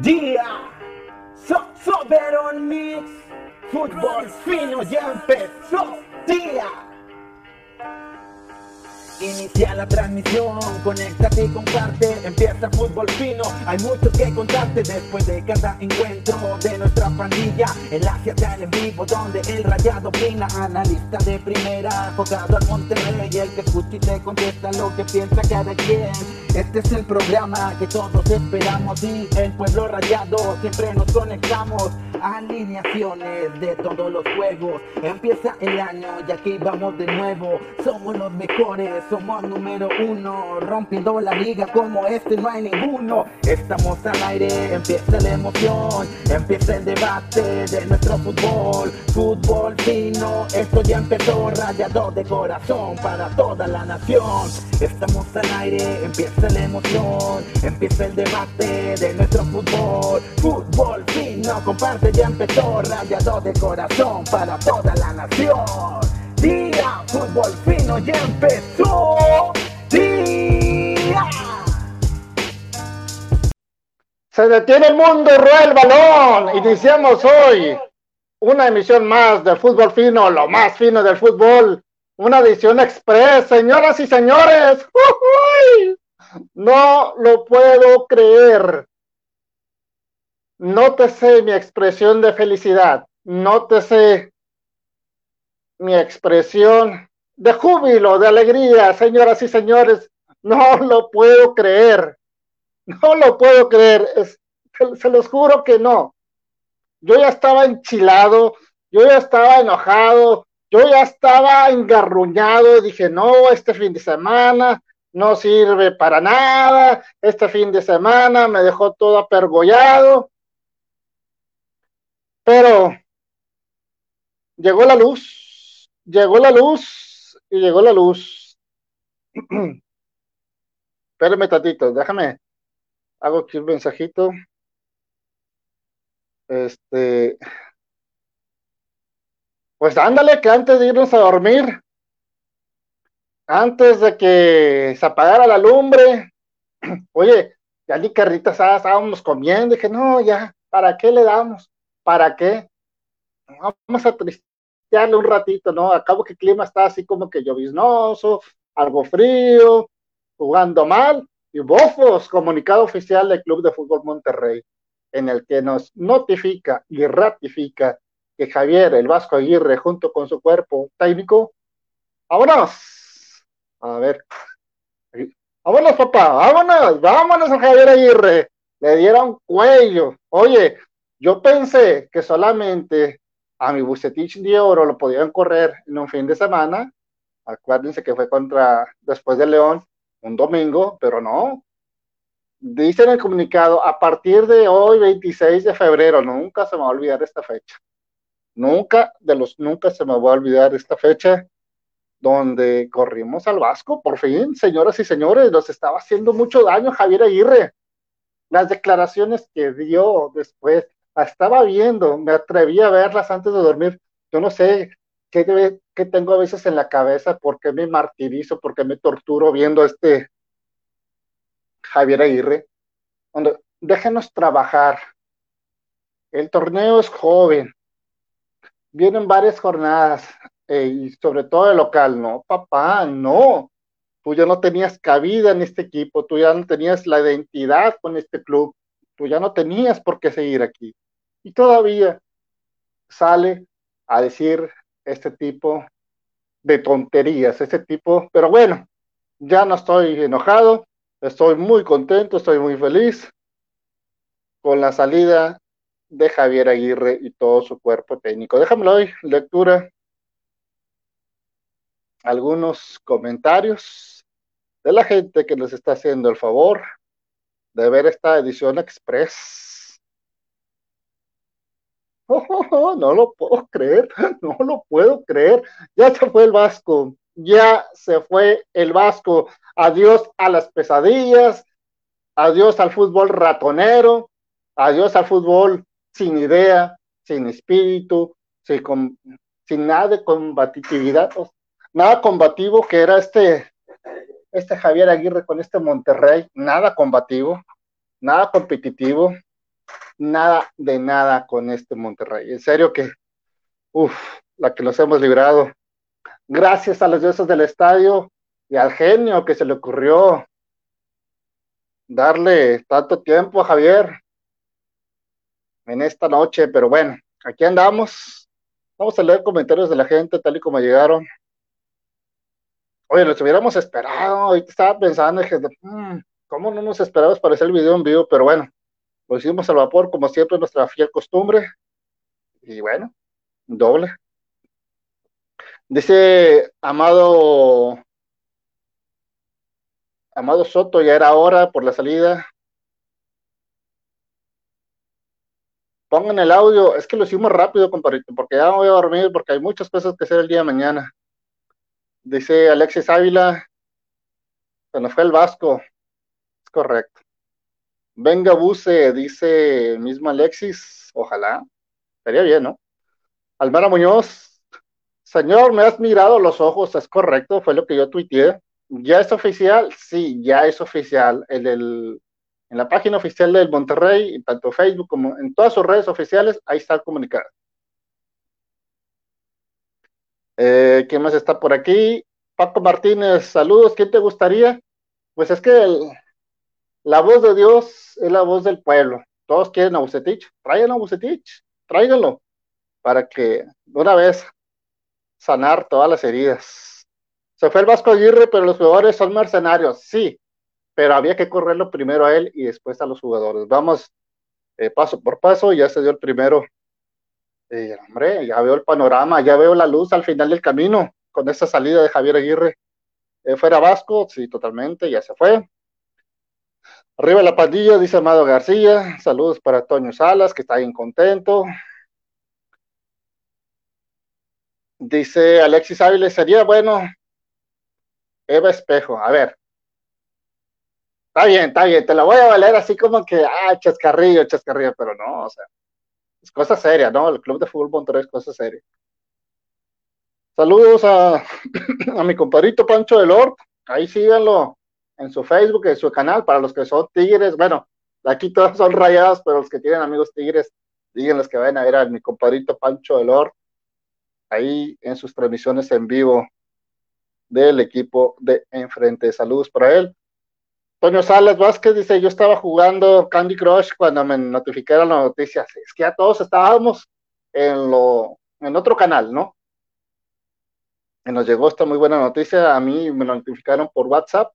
Día, so, Soberon Mix, fútbol fino ya empezó. Día. Inicia la transmisión, conéctate y comparte, empieza fútbol fino, hay mucho que contarte. Después de cada encuentro de nuestra pandilla, el Asia en vivo donde el rayado opina, analista de primera, jugado al Monterrey, el que escucha y te contesta lo que piensa cada quien, este es el programa que todos esperamos y el pueblo rayado siempre nos conectamos, alineaciones de todos los juegos, empieza el año y aquí vamos de nuevo, somos los mejores, somos número uno, rompiendo la liga como este no hay ninguno. Estamos al aire, empieza la emoción, empieza el debate de nuestro fútbol. Fútbol fino, esto ya empezó, rayado de corazón para toda la nación. Estamos al aire, empieza la emoción, empieza el debate de nuestro fútbol. Fútbol fino, comparte, ya empezó, rayado de corazón para toda la nación. Día, fútbol fino ya empezó. Día. Se detiene el mundo, rueda el balón. Iniciamos hoy una emisión más de fútbol fino, lo más fino del fútbol. Una edición express, señoras y señores. No lo puedo creer. Nótese mi expresión de felicidad. Nótese mi expresión de júbilo, de alegría, señoras y señores. No lo puedo creer. No lo puedo creer. se, los juro que no. Yo ya estaba enchilado, yo ya estaba enojado, yo ya estaba engarruñado. Dije, no, este fin de semana no sirve para nada. Este fin de semana me dejó todo apergollado. Pero llegó la luz llegó la luz y llegó la luz. Espérame tantito, déjame. Hago aquí un mensajito. Este. Pues ándale, que antes de irnos a dormir, antes de que se apagara la lumbre, oye, ya ni carritas estábamos comiendo, dije, no, ya, ¿para qué le damos? ¿Para qué? Vamos a un ratito, ¿no? Acabo que el clima está así como que lloviznoso, algo frío, jugando mal, y bofos, comunicado oficial del Club de Fútbol Monterrey, en el que nos notifica y ratifica que Javier, el Vasco Aguirre, junto con su cuerpo técnico, vámonos, a ver, vámonos papá, vámonos, vámonos a Javier Aguirre, le dieron cuello, oye, yo pensé que solamente a mi Bucetich de Oro lo podían correr en un fin de semana. Acuérdense que fue contra, después de León, un domingo, pero no. Dice en el comunicado, a partir de hoy, 26 de febrero, nunca se me va a olvidar esta fecha. Nunca, de los nunca se me va a olvidar esta fecha donde corrimos al Vasco, por fin, señoras y señores, nos estaba haciendo mucho daño Javier Aguirre. Las declaraciones que dio después, estaba viendo, me atreví a verlas antes de dormir. Yo no sé qué, qué tengo a veces en la cabeza, por qué me martirizo, por qué me torturo viendo a este Javier Aguirre. Déjenos trabajar. El torneo es joven. Vienen varias jornadas eh, y sobre todo el local. No, papá, no. Tú ya no tenías cabida en este equipo, tú ya no tenías la identidad con este club, tú ya no tenías por qué seguir aquí y todavía sale a decir este tipo de tonterías, este tipo, pero bueno, ya no estoy enojado, estoy muy contento, estoy muy feliz con la salida de Javier Aguirre y todo su cuerpo técnico. Déjamelo hoy, lectura, algunos comentarios de la gente que nos está haciendo el favor de ver esta edición express no lo puedo creer, no lo puedo creer. Ya se fue el Vasco, ya se fue el Vasco. Adiós a las pesadillas, adiós al fútbol ratonero, adiós al fútbol sin idea, sin espíritu, sin, sin nada de combatividad, nada combativo que era este, este Javier Aguirre con este Monterrey, nada combativo, nada competitivo. Nada de nada con este Monterrey. En serio que, uff, la que nos hemos librado. Gracias a los dioses del estadio y al genio que se le ocurrió darle tanto tiempo a Javier en esta noche, pero bueno, aquí andamos. Vamos a leer comentarios de la gente tal y como llegaron. Oye, los hubiéramos esperado. Ahorita estaba pensando, dije, mm, ¿cómo no nos esperamos para hacer el video en vivo? Pero bueno, lo hicimos al vapor, como siempre, nuestra fiel costumbre. Y bueno, doble. Dice Amado Amado Soto, ya era hora por la salida. Pongan el audio, es que lo hicimos rápido, compadrito, porque ya voy a dormir, porque hay muchas cosas que hacer el día de mañana. Dice Alexis Ávila, se nos fue el Vasco. Es correcto. Venga, Buse, dice mismo Alexis, ojalá. Estaría bien, ¿no? Almara Muñoz, señor, me has mirado los ojos, es correcto, fue lo que yo tuiteé. ¿Ya es oficial? Sí, ya es oficial. En, el, en la página oficial del Monterrey, tanto Facebook como en todas sus redes oficiales, ahí está el comunicado. Eh, ¿Quién más está por aquí? Paco Martínez, saludos, ¿quién te gustaría? Pues es que la voz de Dios es la voz del pueblo. Todos quieren a Bucetich, traigan a Bucetich, tráiganlo, para que de una vez sanar todas las heridas. Se fue el Vasco Aguirre, pero los jugadores son mercenarios, sí, pero había que correrlo primero a él y después a los jugadores. Vamos eh, paso por paso, ya se dio el primero eh, hombre, ya veo el panorama, ya veo la luz al final del camino con esa salida de Javier Aguirre. Eh, fuera Vasco, sí, totalmente, ya se fue. Arriba la pandilla, dice Amado García. Saludos para Toño Salas, que está bien contento. Dice Alexis Áviles, sería bueno. Eva Espejo, a ver. Está bien, está bien, te la voy a valer así como que, ah, chascarrillo, chascarrillo, pero no, o sea, es cosa seria, ¿no? El Club de Fútbol Monterrey es cosa seria. Saludos a, mi compadrito Pancho del Lord. Ahí síganlo en su Facebook, en su canal, para los que son tigres. Bueno, aquí todos son rayados, pero los que tienen amigos tigres, díganles que vayan a ver a mi compadrito Pancho del Lord. Ahí en sus transmisiones en vivo del equipo de enfrente. Saludos para él. Toño Salas Vázquez dice, yo estaba jugando Candy Crush cuando me notificaron las noticias. Es que ya todos estábamos en lo, en otro canal, ¿no? Y nos llegó esta muy buena noticia. A mí me notificaron por WhatsApp.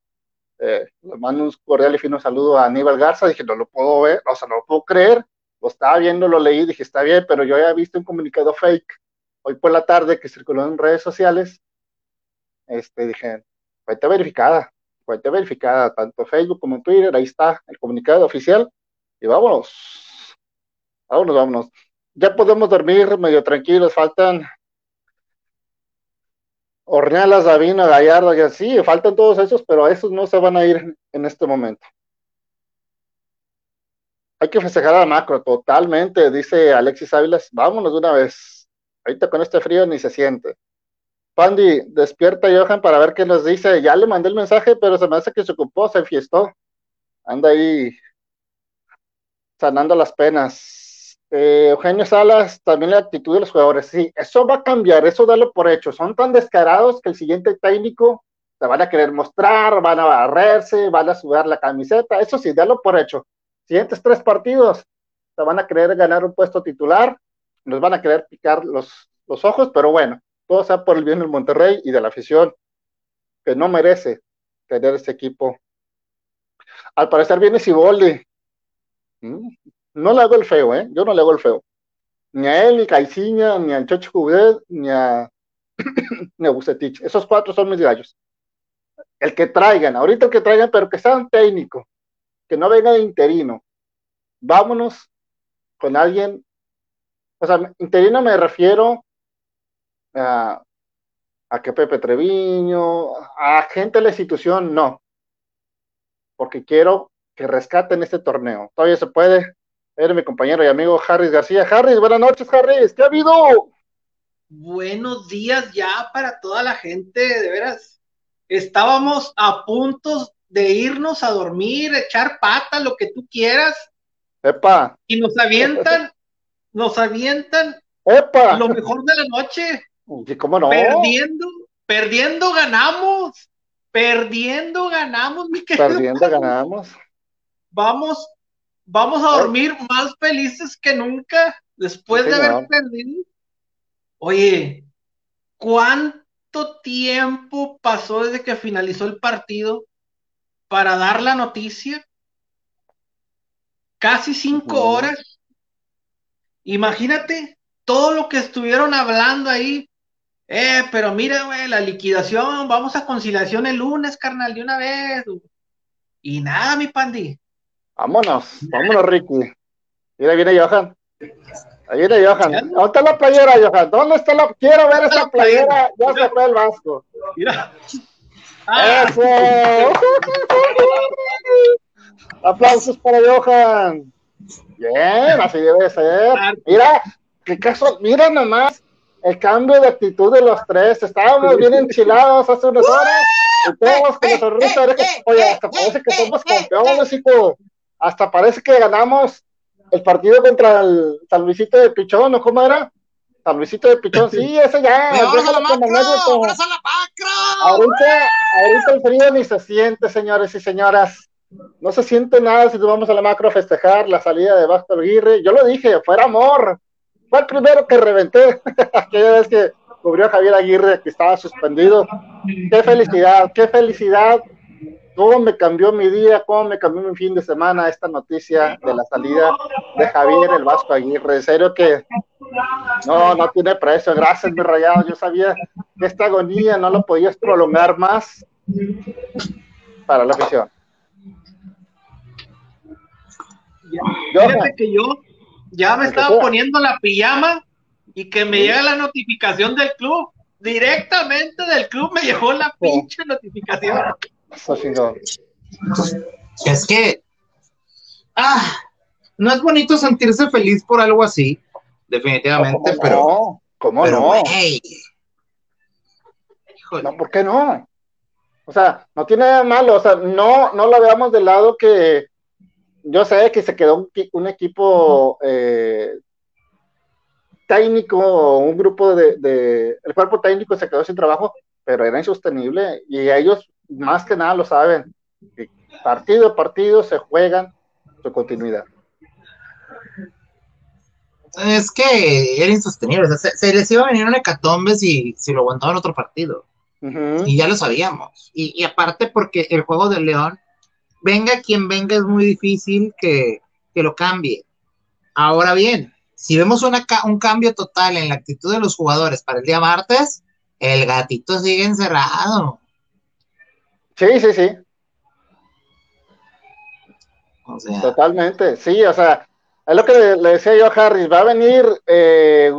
Eh, le mando un cordial y fino saludo a Aníbal Garza. Dije, no lo puedo ver, o sea, no lo puedo creer. Lo estaba viendo, lo leí, dije, está bien, pero yo había visto un comunicado fake hoy por la tarde que circuló en redes sociales. Este, dije, fuente verificada fuente verificada, tanto Facebook como Twitter, ahí está el comunicado oficial, y vámonos, vámonos, vámonos. Ya podemos dormir medio tranquilos, faltan Ornealas, Davina, Gallardo, y así, faltan todos esos, pero esos no se van a ir en este momento. Hay que festejar a macro, totalmente, dice Alexis Ávilas, vámonos de una vez. Ahorita con este frío ni se siente. Pandy, despierta Johan para ver qué nos dice. Ya le mandé el mensaje, pero se me hace que se ocupó, se fiestó. Anda ahí sanando las penas. Eh, Eugenio Salas, también la actitud de los jugadores. Sí, eso va a cambiar, eso dalo por hecho. Son tan descarados que el siguiente técnico se van a querer mostrar, van a barrerse, van a sudar la camiseta. Eso sí, dalo por hecho. Siguientes tres partidos se van a querer ganar un puesto titular, nos van a querer picar los, los ojos, pero bueno, todo sea por el bien del Monterrey y de la afición, que no merece tener este equipo. Al parecer viene Siboldi. Mm, no le hago el feo, ¿eh? Yo no le hago el feo. Ni a él, ni a Caiciña, ni a Chocho Juguet, ni a, ni a. Esos cuatro son mis gallos. El que traigan, ahorita el que traigan, pero que sean técnico, que no venga de interino. Vámonos con alguien, o sea, interino me refiero a, que Pepe Treviño, a gente de la institución, no. Porque quiero que rescaten este torneo. Todavía se puede. Eres mi compañero y amigo Harris García. Harris, buenas noches, Harris. ¿Qué ha habido? Buenos días ya para toda la gente, de veras. Estábamos a punto de irnos a dormir, echar pata, lo que tú quieras, Epa. Y nos avientan, nos avientan Epa. lo mejor de la noche. ¿Y cómo no? Perdiendo, perdiendo ganamos. Perdiendo ganamos, mi querido. Perdiendo ganamos. Vamos, vamos a dormir más felices que nunca después Sí, de haber perdido. Oye, ¿cuánto tiempo pasó desde que finalizó el partido para dar la noticia? Casi cinco horas. Imagínate todo lo que estuvieron hablando ahí. Eh, pero mira, güey, la liquidación, vamos a conciliación el lunes, carnal, de una vez. Y nada, mi pandi. Vámonos, vámonos, Ricky. Mira, viene Johan. Ahí viene Johan. ¿Dónde está la playera, Johan? ¿Dónde está la.? Quiero ver esa la playera? Ya se fue el Vasco. Mira. Ah, ¡Eso! Aplausos para Johan. Bien, así debe ser. Mira, qué caso, mira nomás el cambio de actitud de los tres. Estábamos bien enchilados hace unas horas y todos con la sonrisa. Oye, hasta parece que somos campeones, hijo. Hasta parece que ganamos el partido contra el San Luisito de Pichón, ¿no? ¿Cómo era? San Luisito de Pichón, sí, ese ya. ¡Vámonos a déjalo la macro! anécdota. ¡Vámonos a la macro! Ahorita, ahorita el frío ni se siente, señores y señoras. No se siente nada si nos vamos a la macro a festejar la salida de Vasco Aguirre. Yo lo dije, fuera amor. Fue el primero que reventé. Aquella vez que cubrió a Javier Aguirre, que estaba suspendido. Qué felicidad, qué felicidad. Cómo me cambió mi día, cómo me cambió mi fin de semana esta noticia de la salida de Javier el Vasco Aguirre. En serio que no, no tiene precio. Gracias, mi rayado. Yo sabía que esta agonía no lo podías prolongar más para la afición. Fíjate que yo ya me estaba poniendo la pijama y que me llega la notificación del club. Directamente del club me llegó la pinche notificación. Eso. Es que. Ah, no es bonito sentirse feliz por algo así, definitivamente, ¿Cómo pero. no? ¿Cómo pero, no? No, ¿por qué no? O sea, no tiene nada malo, o sea, no, no lo veamos del lado que yo sé que se quedó un equipo eh, técnico, un grupo de, de- el cuerpo técnico se quedó sin trabajo, pero era insostenible y ellos más que nada lo saben. partido a partido se juegan su continuidad. Es que era insostenible. o sea, se, se les iba a venir una hecatombe si, si lo aguantaban otro partido. Y ya lo sabíamos. Y, y aparte porque el juego del León, venga quien venga, es muy difícil que, que lo cambie. Ahora bien, si vemos una un cambio total en la actitud de los jugadores para el día martes, el gatito sigue encerrado. Sí, sí, sí. O sea, Totalmente, sí, o sea, es lo que le, le decía yo a Harris, va a venir eh,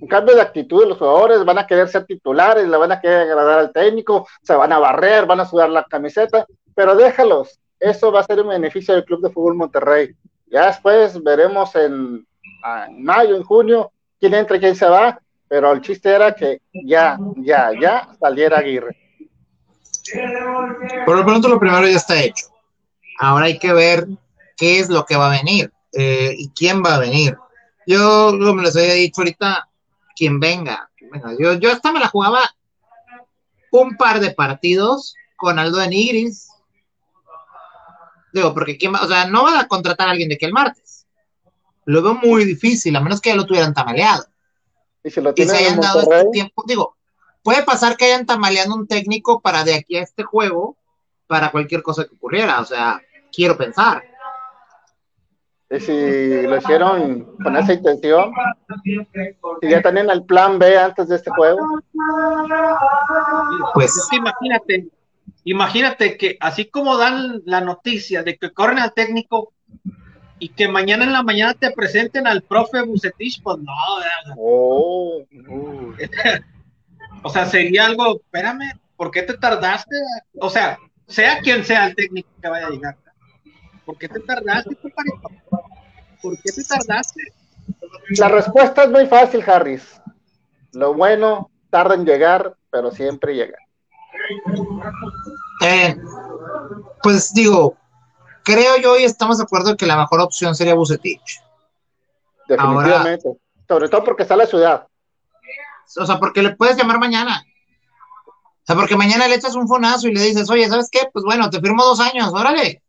un cambio de actitud de los jugadores, van a querer ser titulares, le van a querer agradar al técnico, se van a barrer, van a sudar la camiseta, pero déjalos, eso va a ser un beneficio del Club de Fútbol Monterrey. Ya después veremos en, en mayo, en junio, quién entra y quién se va, pero el chiste era que ya, ya, ya saliera Aguirre. Por lo pronto lo primero ya está hecho. Ahora hay que ver qué es lo que va a venir eh, y quién va a venir. Yo, como les había dicho ahorita, quien venga. quien venga. Yo, yo hasta me la jugaba un par de partidos con Aldo de Nigris. Digo, porque quién va, o sea, no van a contratar a alguien de que el martes. Lo veo muy difícil, a menos que ya lo tuvieran tamaleado. Y si lo Que se hayan dado este tiempo. Digo, puede pasar que hayan tamaleado un técnico para de aquí a este juego, para cualquier cosa que ocurriera. O sea, quiero pensar. y si lo hicieron con esa intención, si ya tenían el plan B antes de este juego, Pues Es que imagínate, imagínate que así como dan la noticia de que corren al técnico y que mañana en la mañana te presenten al profe Bucetich, pues no, ¿verdad? oh, uh, o sea, sería algo, espérame, ¿por qué te tardaste? O sea, sea quien sea el técnico que vaya a llegar, ¿por qué te tardaste, compadrito? ¿Por qué te tardaste? la respuesta es muy fácil, Harris. Lo bueno tarda en llegar, pero siempre llega. Eh, pues digo, creo yo y estamos de acuerdo que la mejor opción sería Bucetich. Definitivamente. Sobre todo porque está la ciudad. O sea, porque le puedes llamar mañana. O sea, porque mañana le echas un fonazo y le dices, oye, ¿sabes qué? Pues bueno, te firmo dos años, órale.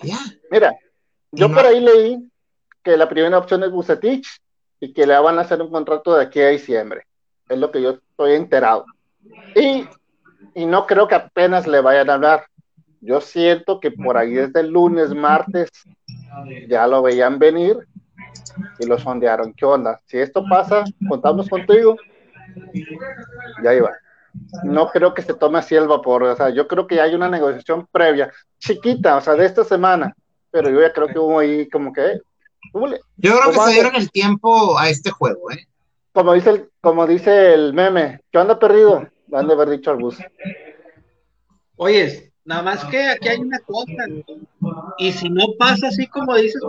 Ya. Mira, yo por ahí leí que la primera opción es Bucetich y que le van a hacer un contrato de aquí a diciembre. Es lo que yo estoy enterado. Y, y no creo que apenas le vayan a hablar. Yo siento que por ahí desde el lunes, martes, ya lo veían venir y lo sondearon. ¿Qué onda? Si esto pasa, contamos contigo. Ya iba. No creo que se tome así el vapor. O sea, yo creo que hay una negociación previa, chiquita, o sea, de esta semana. Pero yo ya creo que hubo ahí como que. Yo creo que se dieron el tiempo a este juego, ¿eh? Como dice el, como dice el meme, ¿qué onda perdido? Van de haber dicho al bus. Oye, Nada más que aquí hay una cosa. Y si no pasa así como dices,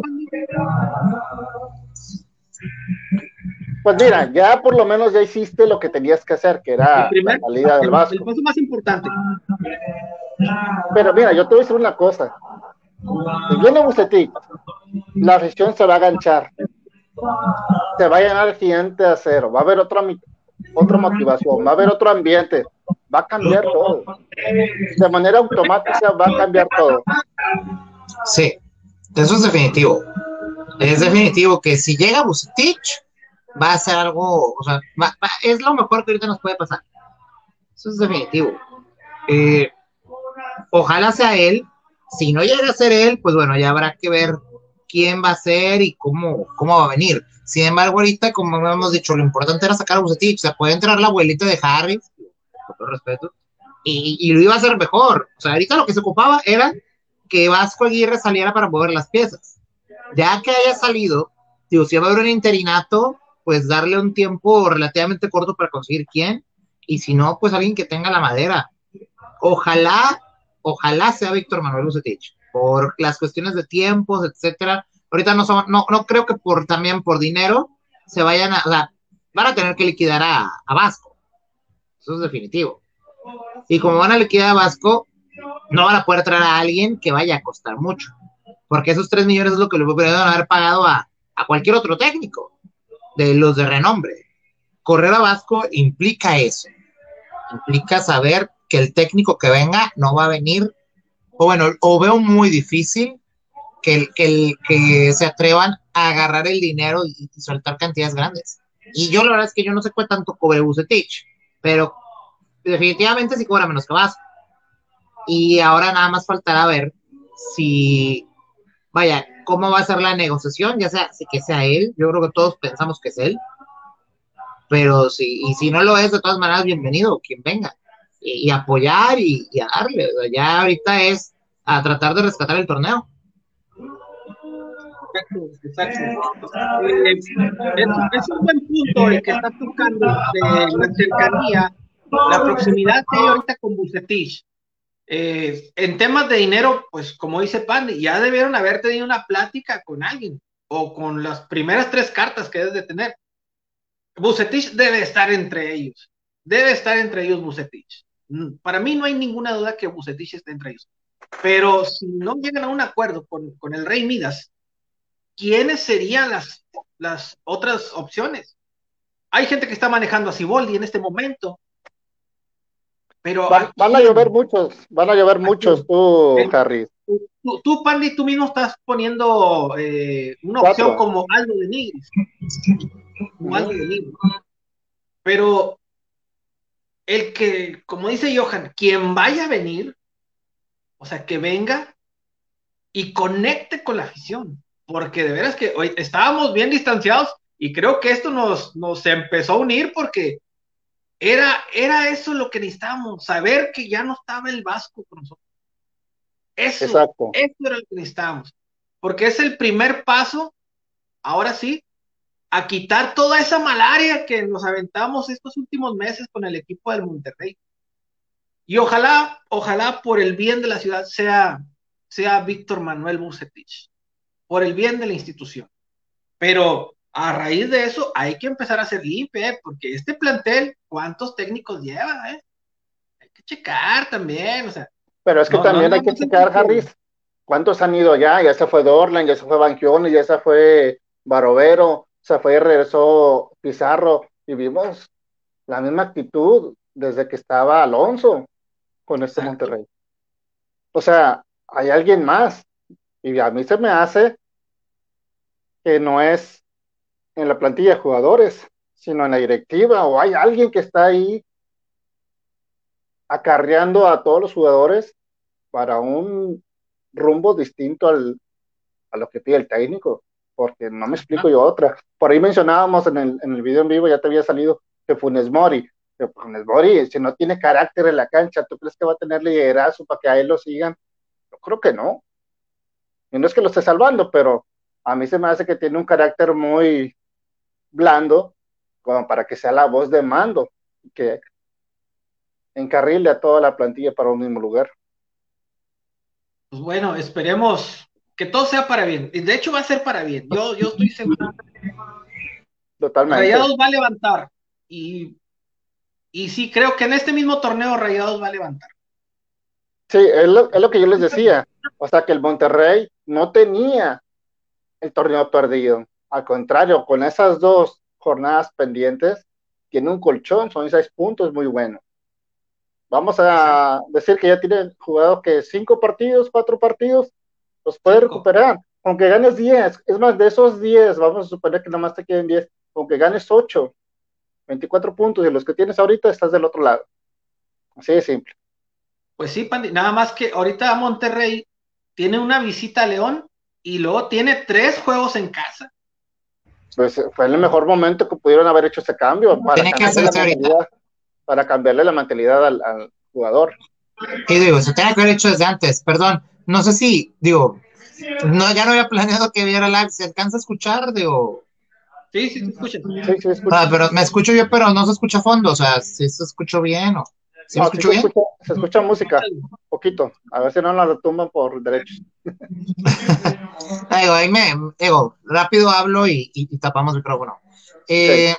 pues mira, ya por lo menos ya hiciste lo que tenías que hacer, que era la salida del Vasco. El paso más importante. Pero mira, yo te voy a decir una cosa. Si viene Bucetich, la afición se va a ganchar. Se va a llenar el siguiente a cero. Va a haber otra, otra motivación, va a haber otro ambiente va a cambiar todo. De manera automática va a cambiar todo. Sí, eso es definitivo. Es definitivo que si llega Bucetich, va a ser algo, o sea, es lo mejor que ahorita nos puede pasar. Eso es definitivo. Eh, ojalá sea él. Si no llega a ser él, pues bueno, ya habrá que ver quién va a ser y cómo, cómo va a venir. Sin embargo, ahorita, como hemos dicho, lo importante era sacar a Bucetich. O sea, puede entrar la abuelita de Harry, respeto, y, lo iba a hacer mejor. O sea, ahorita lo que se ocupaba era que Vasco Aguirre saliera para mover las piezas. Ya que haya salido, si va a haber un interinato, pues darle un tiempo relativamente corto para conseguir quién, y si no, pues alguien que tenga la madera. Ojalá, ojalá sea Víctor Manuel Ucetich, por las cuestiones de tiempos, etcétera. Ahorita no, no, no creo que por también por dinero se vayan a, o sea, van a tener que liquidar a, a Vasco eso es definitivo. Y como van a liquidar a Vasco, no van a poder traer a alguien que vaya a costar mucho. Porque esos 3 millones es lo que le podrían haber pagado a, cualquier otro técnico, de los de renombre. Correr a Vasco implica eso. Implica saber que el técnico que venga no va a venir, o bueno, o veo muy difícil que, que, que se atrevan a agarrar el dinero y, soltar cantidades grandes. Y yo la verdad es que yo no sé cuánto cobre Bucetich pero definitivamente sí cobra menos que Vasco. Y ahora nada más faltará ver si, vaya, cómo va a ser la negociación, ya sea si que sea él, yo creo que todos pensamos que es él, pero si, y si no lo es, de todas maneras, bienvenido, quien venga, y, apoyar y, a darle, ya ahorita es a tratar de rescatar el torneo. Exacto, exacto. Eh, es, un buen punto el que está tocando de la cercanía, la proximidad que hay ahorita con Bucetich. Eh, en temas de dinero, pues como dice Pandy, ya debieron haber tenido una plática con alguien o con las primeras tres cartas que debes de tener. Bucetich debe estar entre ellos. Debe estar entre ellos Bucetich. Mm, para mí no hay ninguna duda que Bucetich esté entre ellos. Pero si no llegan a un acuerdo con, con el Rey Midas, ¿quiénes serían las, las otras opciones? Hay gente que está manejando a Ciboldi en este momento. Pero van, a llover muchos, van a llover muchos, tú, Harry. Tú, tú, Pandy, tú mismo estás poniendo eh, una opción como algo de Nigris. algo de Nigris. Pero el que, como dice Johan, quien vaya a venir, o sea, que venga y conecte con la afición porque de veras que hoy estábamos bien distanciados y creo que esto nos, nos empezó a unir porque era, era eso lo que necesitábamos, saber que ya no estaba el Vasco con nosotros. Eso, eso era lo que necesitábamos, porque es el primer paso, ahora sí, a quitar toda esa malaria que nos aventamos estos últimos meses con el equipo del Monterrey. Y ojalá, ojalá por el bien de la ciudad sea, sea Víctor Manuel Bucetich por el bien de la institución. Pero a raíz de eso hay que empezar a hacer limpia, ¿eh? porque este plantel, ¿cuántos técnicos lleva? Eh? Hay que checar también, o sea. Pero es que también hay que checar, Harris, ¿Cuántos han ido allá? Ya se fue Dorlan, ya se fue Banquioni, ya se fue Barovero, se fue y regresó Pizarro y vimos la misma actitud desde que estaba Alonso con este Monterrey. O sea, hay alguien más y a mí se me hace que no es en la plantilla de jugadores, sino en la directiva o hay alguien que está ahí acarreando a todos los jugadores para un rumbo distinto al, a lo que pide el técnico, porque no me explico yo otra. Por ahí mencionábamos en el, en el video en vivo, ya te había salido que Funes Mori, que Funes Mori, si no tiene carácter en la cancha, ¿tú crees que va a tener liderazgo para que a él lo sigan? Yo creo que no. Y no es que lo esté salvando, pero a mí se me hace que tiene un carácter muy blando, como para que sea la voz de mando, que encarrile a toda la plantilla para un mismo lugar. Pues bueno, esperemos que todo sea para bien. De hecho, va a ser para bien. Yo, yo estoy seguro. Totalmente. Rayados va a levantar. Y, y sí, creo que en este mismo torneo Rayados va a levantar. Sí, es lo, es lo que yo les decía. O sea, que el Monterrey no tenía el torneo perdido. Al contrario, con esas dos jornadas pendientes, tiene un colchón, son seis puntos muy bueno. Vamos a decir que ya tiene jugado que cinco partidos, cuatro partidos, los puede recuperar. Aunque ganes 10, es más, de esos 10, vamos a suponer que nada más te queden 10, aunque ganes 8, 24 puntos, y los que tienes ahorita estás del otro lado. Así de simple. Pues sí, Pandi, nada más que ahorita Monterrey tiene una visita a León y luego tiene tres juegos en casa. Pues fue el mejor momento que pudieron haber hecho ese cambio. Para Tiene que cambiarle hacerse la mentalidad- Para cambiarle la mentalidad al, al jugador. Y digo, se tenía que haber hecho desde antes, perdón. No sé si, digo, no, ya no había planeado que viera live. ¿Se alcanza a escuchar? Digo, Sí, sí, se escucha. Sí, sí, escucha. ah, pero me escucho yo, pero no se escucha a fondo. O sea, si se escucho bien o. ¿Sí me No, escucho se, bien? escucha, se escucha música, poquito. A ver si no la retumban por derechos. Digo, ahí me, digo, rápido hablo y, y- y tapamos el micrófono. Eh,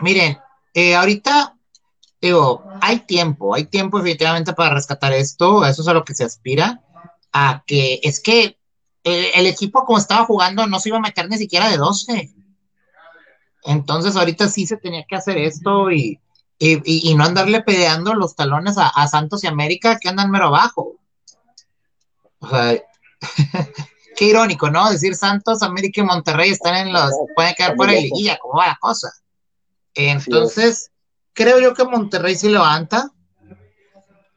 Miren, eh, ahorita, digo, hay tiempo, hay tiempo definitivamente para rescatar esto, eso es a lo que se aspira, a que es que el, el equipo como estaba jugando no se iba a meter ni siquiera de 12. Entonces ahorita sí se tenía que hacer esto y, y, y- y no andarle peleando los talones a, a Santos y América que andan mero abajo. O sea, qué irónico, ¿no? Decir Santos, América y Monterrey están en los, pueden quedar fuera de liguilla, ¿cómo va la cosa? Entonces, creo yo que Monterrey sí levanta.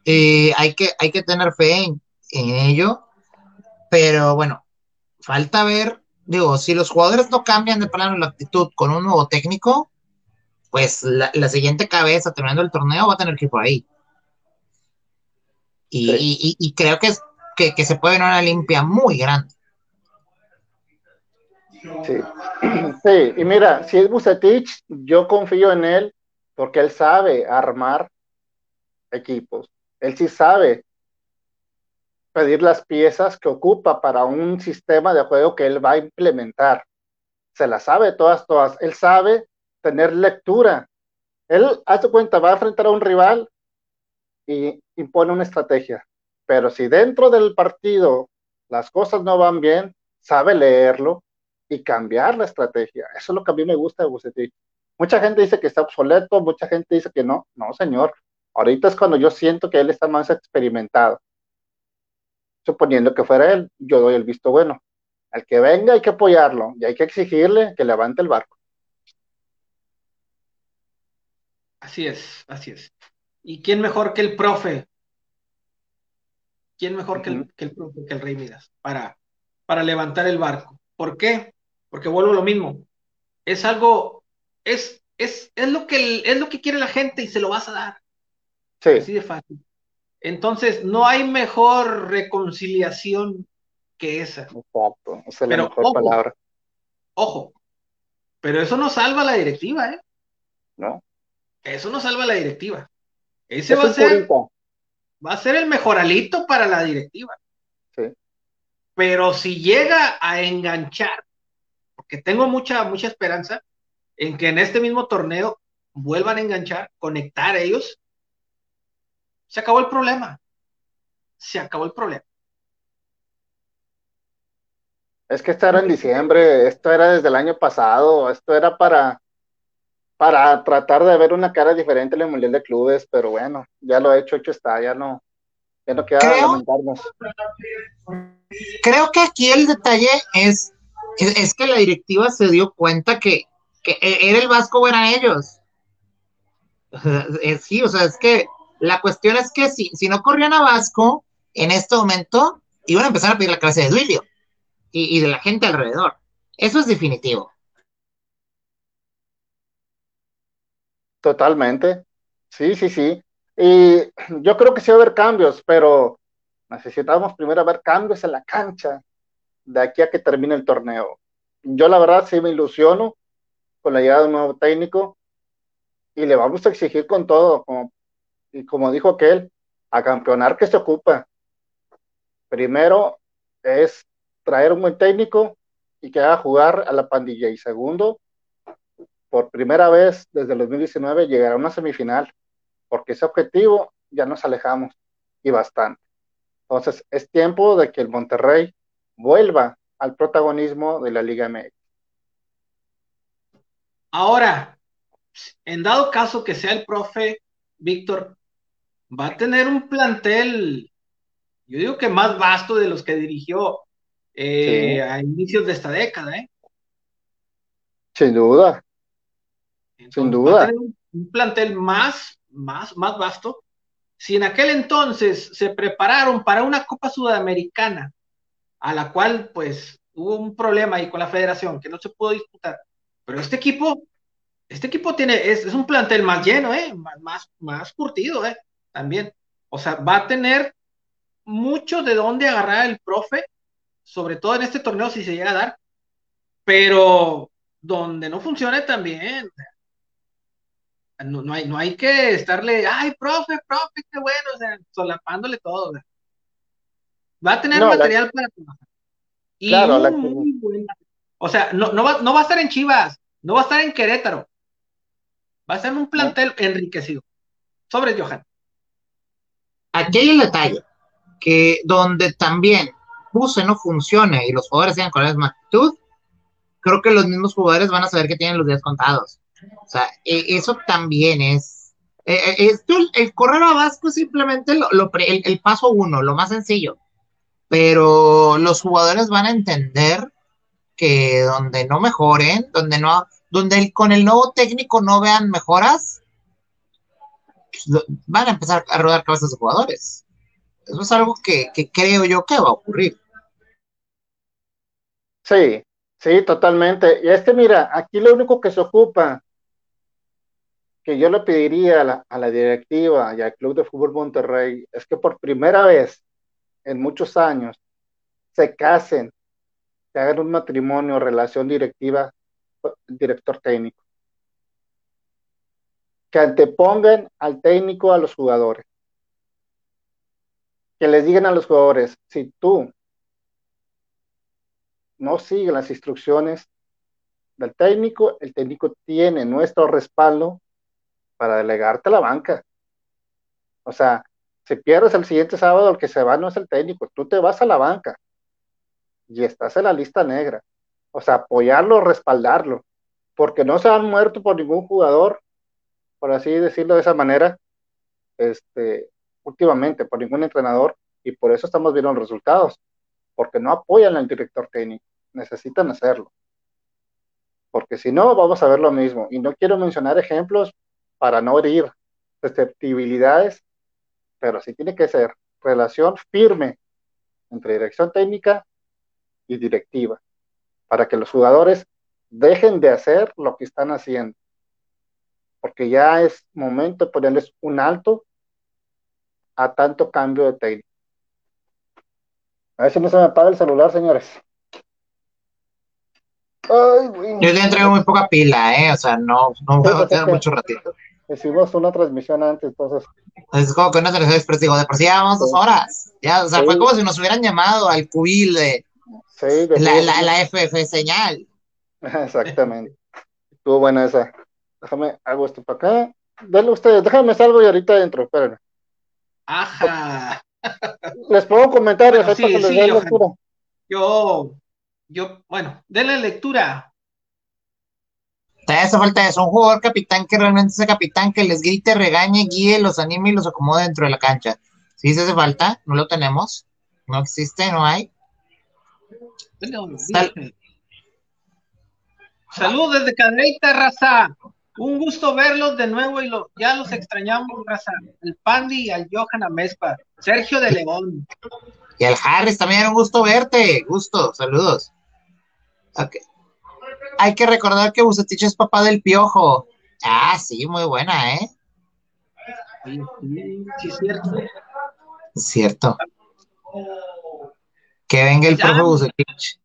Eh, hay, que, hay que tener fe en, en ello. Pero bueno, falta ver, digo, si los jugadores no cambian de plano la actitud con un nuevo técnico, pues la, la siguiente cabeza terminando el torneo va a tener que ir por ahí. Y, Sí. y- y- creo que, es, que, que se puede ver una limpia muy grande. Sí. sí, y mira, si es Bucetich, yo confío en él porque él sabe armar equipos. Él sí sabe pedir las piezas que ocupa para un sistema de juego que él va a implementar. Se las sabe todas, todas. Él sabe tener lectura. Él, hace cuenta, va a enfrentar a un rival y impone una estrategia. Pero si dentro del partido las cosas no van bien, sabe leerlo y cambiar la estrategia. Eso es lo que a mí me gusta de Bucetich. Mucha gente dice que está obsoleto, mucha gente dice que no. No, señor. Ahorita es cuando yo siento que él está más experimentado. Suponiendo que fuera él, yo doy el visto bueno. Al que venga hay que apoyarlo y hay que exigirle que levante el barco. Así es, así es. ¿Y quién mejor que el profe? ¿Quién mejor que el, Ujú. que el profe, que el Rey Midas para, para levantar el barco? ¿Por qué? Porque vuelvo a lo mismo. Es algo, es, es, es lo que es lo que quiere la gente y se lo vas a dar. Así Sí, de fácil. Entonces, no hay mejor reconciliación que esa. exacto. Esa es la Pero, mejor ojo. palabra, Ojo, pero eso no salva a la directiva, ¿eh? ¿no? Eso no salva la directiva. Ese Es va a ser, va a ser el mejoralito para la directiva. Sí. Pero si llega a enganchar, porque tengo mucha, mucha esperanza en que en este mismo torneo vuelvan a enganchar, conectar ellos, se acabó el problema. Se acabó el problema. Es que esto era en diciembre, esto era desde el año pasado, esto era para, para tratar de ver una cara diferente en el Mundial de Clubes, pero bueno, ya lo he hecho, hecho está, ya no, ya no queda Creo- lamentarnos. Creo que aquí el detalle es, es, es que la directiva se dio cuenta que, que era el Vasco o eran ellos. Sí, o sea, es que la cuestión es que si, si no corrían a Vasco, en este momento iban a empezar a pedir la clase de Duilio y, y de la gente alrededor. Eso es definitivo. Totalmente. Sí, sí, sí. Y yo creo que sí va a haber cambios, pero necesitamos primero ver cambios en la cancha de aquí a que termine el torneo. Yo la verdad sí me ilusiono con la llegada de un nuevo técnico y le vamos a exigir con todo, como, y como dijo aquel, a campeonar que se ocupa. Primero es traer un buen técnico y que haga jugar a la pandilla. Y segundo, por primera vez desde el 2019 llegar a una semifinal, porque ese objetivo ya nos alejamos y bastante. Entonces es tiempo de que el Monterrey vuelva al protagonismo de la Liga MX. Ahora, en dado caso que sea el profe Víctor, va a tener un plantel, yo digo que más vasto de los que dirigió eh, Sí. a inicios de esta década, ¿eh? Sin duda, Entonces, Sin duda. un plantel más, más, más vasto. Si en aquel entonces se prepararon para una Copa Sudamericana, a la cual pues hubo un problema ahí con la federación, que no se pudo disputar, pero este equipo, este equipo tiene, es, es un plantel más lleno, ¿eh? más, más, más curtido, ¿eh? también. O sea, va a tener mucho de dónde agarrar el profe, sobre todo en este torneo si se llega a dar, pero donde no funcione también, no, no, hay, no hay que estarle, ay, profe, profe, qué bueno, o sea, solapándole todo. o sea. Va a tener No, la- material para trabajar. Y Claro, la muy O sea, no, no, va, no va a estar en Chivas, no va a estar en Querétaro. Va a en un plantel enriquecido. Sobre Johan. Aquí hay el detalle, que donde también puse no funcione y los jugadores sigan con la misma actitud, creo que los mismos jugadores van a saber que tienen los días contados. O sea, e- eso también es. eh, esto, el, correr a Vasco es simplemente lo, lo el, paso uno, lo más sencillo. Pero los jugadores van a entender que donde no mejoren, donde no, donde con el nuevo técnico no vean mejoras, pues, van a empezar a rodar cabezas de jugadores. Eso es algo que, que creo yo que va a ocurrir. Sí, sí, totalmente. Y es que mira, aquí lo único que se ocupa, que yo le pediría a la, directiva y al Club de Fútbol Monterrey, es que por primera vez en muchos años se casen, que hagan un matrimonio, relación directiva, director técnico. Que antepongan al técnico a los jugadores. Que les digan a los jugadores, si tú no sigue las instrucciones del técnico, el técnico tiene nuestro respaldo para delegarte a la banca. O sea, si pierdes el siguiente sábado, el que se va no es el técnico, tú te vas a la banca y estás en la lista negra. O sea, apoyarlo, respaldarlo, porque no se han muerto por ningún jugador, por así decirlo de esa manera, este, últimamente, por ningún entrenador, y por eso estamos viendo los resultados, porque no apoyan al director técnico necesitan hacerlo. Porque si no, vamos a ver lo mismo. Y no quiero mencionar ejemplos para no herir susceptibilidades, pero sí tiene que ser relación firme entre dirección técnica y directiva, para que los jugadores dejen de hacer lo que están haciendo. Porque ya es momento de ponerles un alto a tanto cambio de técnico. A ver si no se me apaga el celular, señores. Ay. Yo le entrego muy poca pila, ¿eh? O sea, no, no va a quedar mucho ratito. Hicimos una transmisión antes, entonces. Es como que les expresivo. Digo, de por sí ya vamos dos horas. Ya, o sea, Sí. fue como si nos hubieran llamado al cubil de Sí, de la, la, la FF señal. Exactamente. Estuvo buena esa. Déjame, hago esto para acá. Denle ustedes, déjame salgo y ahorita entro, espérenme. Ajá. Les pongo comentarios, Bueno, sí, les sí, lectura. Yo, yo, bueno, denle lectura. Te hace falta eso, un jugador capitán que realmente sea capitán, que les grite, regañe, guíe, los anime y los acomode dentro de la cancha. Si se hace falta, no lo tenemos, no existe, no hay. Sal Saludos desde Cadeita, raza. Un gusto verlos de nuevo y lo, ya los extrañamos, raza. El Pandi y al Johan Amespa. Sergio de León. Y al Harris también, un gusto verte. Gusto, saludos. Hay que recordar que Bucetich es papá del piojo. Ah, sí, muy buena, ¿eh? Sí, sí, es cierto. Cierto. Que venga el profe Bucetich.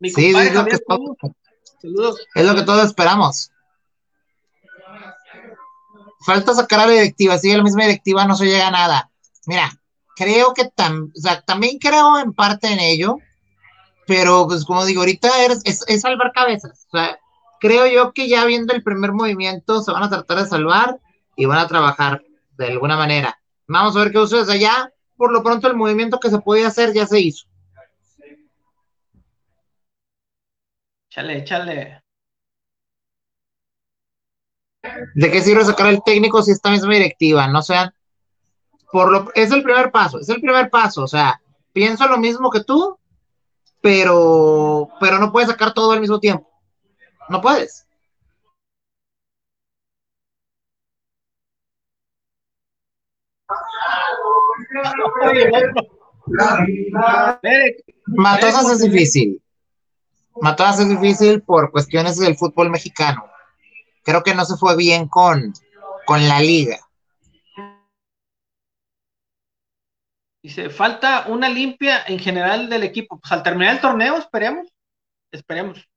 Sí, es lo, que todos, es lo que todos esperamos. Falta sacar a la directiva, si la misma directiva no se llega a nada. Mira, creo que también creo en parte en ello, pero pues como digo, ahorita es, es, salvar cabezas. O sea, creo yo que ya viendo el primer movimiento se van a tratar de salvar y van a trabajar de alguna manera. Vamos a ver qué ustedes allá. Por lo pronto el movimiento que se podía hacer ya se hizo. Échale, échale. ¿De qué sirve sacar al técnico si esta misma directiva? No sean. Por lo, es el primer paso, es el primer paso. O sea, pienso lo mismo que tú, pero, pero no puedes sacar todo al mismo tiempo. No puedes. Matosas es difícil. Matosas es difícil por cuestiones del fútbol mexicano. Creo que no se fue bien con, con la liga. Dice, falta una limpia en general del equipo. Pues al terminar el torneo, esperemos. Esperemos.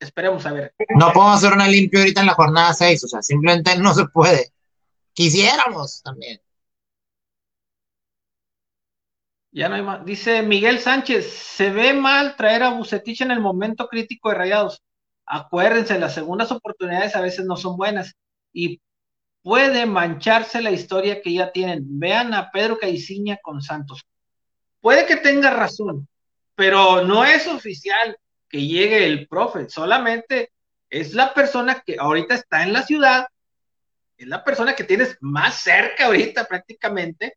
Esperemos a ver. No podemos hacer una limpia ahorita en la jornada 6, o sea, simplemente no se puede. Quisiéramos también. Ya no hay más. Dice Miguel Sánchez, se ve mal traer a Bucetich en el momento crítico de Rayados. Acuérdense, las segundas oportunidades a veces no son buenas y puede mancharse la historia que ya tienen. Vean a Pedro Caiciña con Santos. Puede que tenga razón, pero no es oficial que llegue el profe, solamente es la persona que ahorita está en la ciudad, es la persona que tienes más cerca ahorita prácticamente,